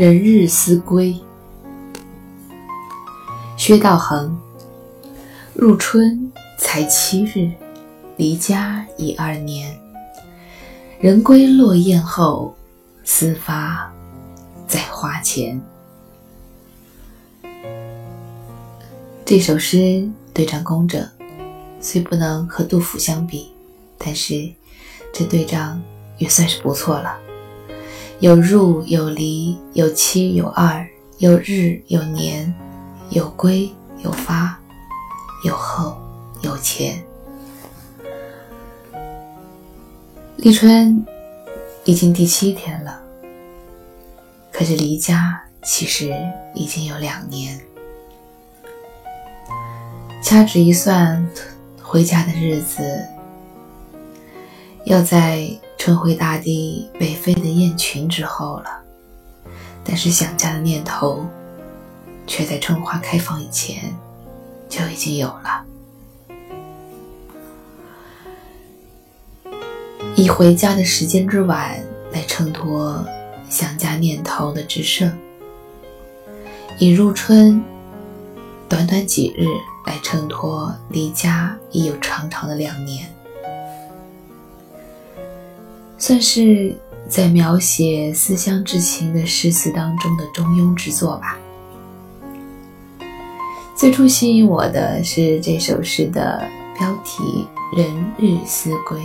人日思归。薛道衡。入春才七日，离家已二年。人归落雁后，思发在花前。这首诗对仗工整，虽不能和杜甫相比，但是这对仗也算是不错了。有入有离，有七有二，有日有年，有归有发，有后有前。立春已经第七天了，可是离家其实已经有两年。掐指一算，回家的日子要在春回大地、北飞的雁群之后了。但是想家的念头，却在春花开放以前就已经有了。以回家的时间之晚来衬托想家念头的之盛，以入春短短几日。来衬托离家已有长长的两年，算是在描写思乡之情的诗词当中的中庸之作吧。最初吸引我的是这首诗的标题“人日思归”，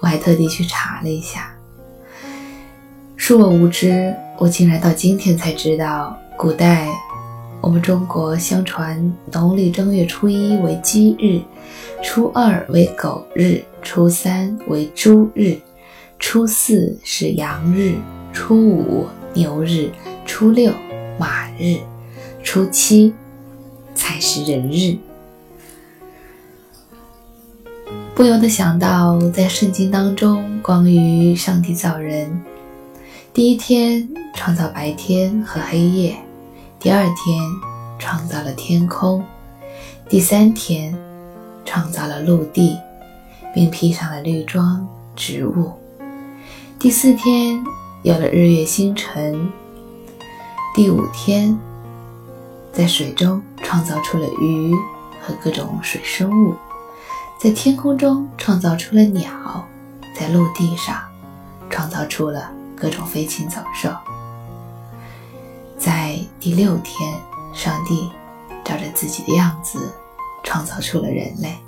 我还特地去查了一下。恕我无知，我竟然到今天才知道古代。我们中国相传，农历正月初一为鸡日，初二为狗日，初三为猪日，初四是羊日，初五牛日，初六马日，初七才是人日。不由得想到，在圣经当中，关于上帝造人，第一天创造白天和黑夜。第二天创造了天空，第三天创造了陆地，并披上了绿装植物。第四天有了日月星辰。第五天在水中创造出了鱼和各种水生物，在天空中创造出了鸟，在陆地上创造出了各种飞禽走兽。在第六天，上帝照着自己的样子创造出了人类。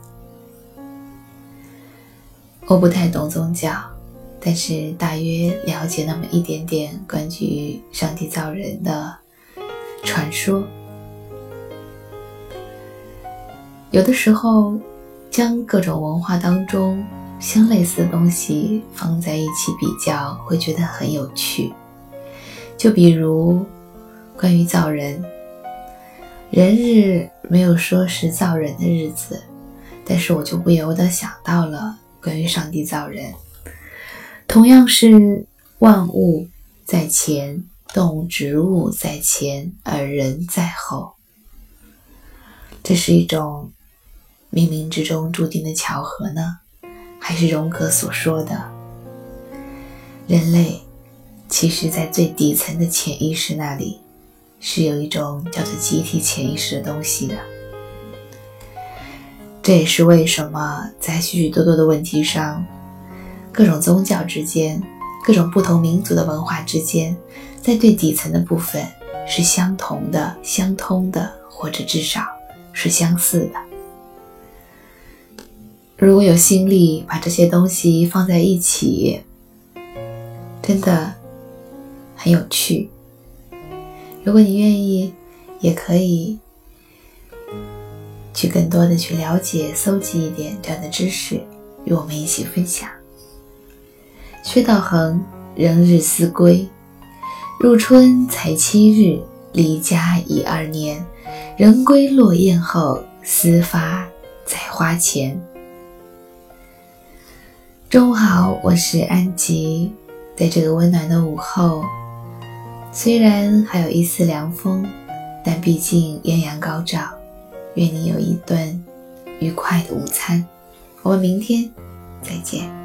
我不太懂宗教，但是大约了解那么一点点关于上帝造人的传说。有的时候，将各种文化当中相类似的东西放在一起比较，会觉得很有趣。就比如。关于造人，人日没有说是造人的日子，但是我就不由得想到了关于上帝造人，同样是万物在前，动植物在前，而人在后。这是一种冥冥之中注定的巧合呢，还是荣格所说的，人类其实在最底层的潜意识那里？是有一种叫做集体潜意识的东西的，这也是为什么在许许多多的问题上，各种宗教之间、各种不同民族的文化之间，在最底层的部分是相同的、相通的，或者至少是相似的。如果有心力把这些东西放在一起，真的很有趣。如果你愿意，也可以去更多的去了解、搜集一点这样的知识，与我们一起分享。薛道衡仍日思归，入春才七日，离家已二年。人归落雁后，思发在花前。中午好，我是安吉，在这个温暖的午后。虽然还有一丝凉风，但毕竟艳阳高照。愿你有一顿愉快的午餐。我们明天再见。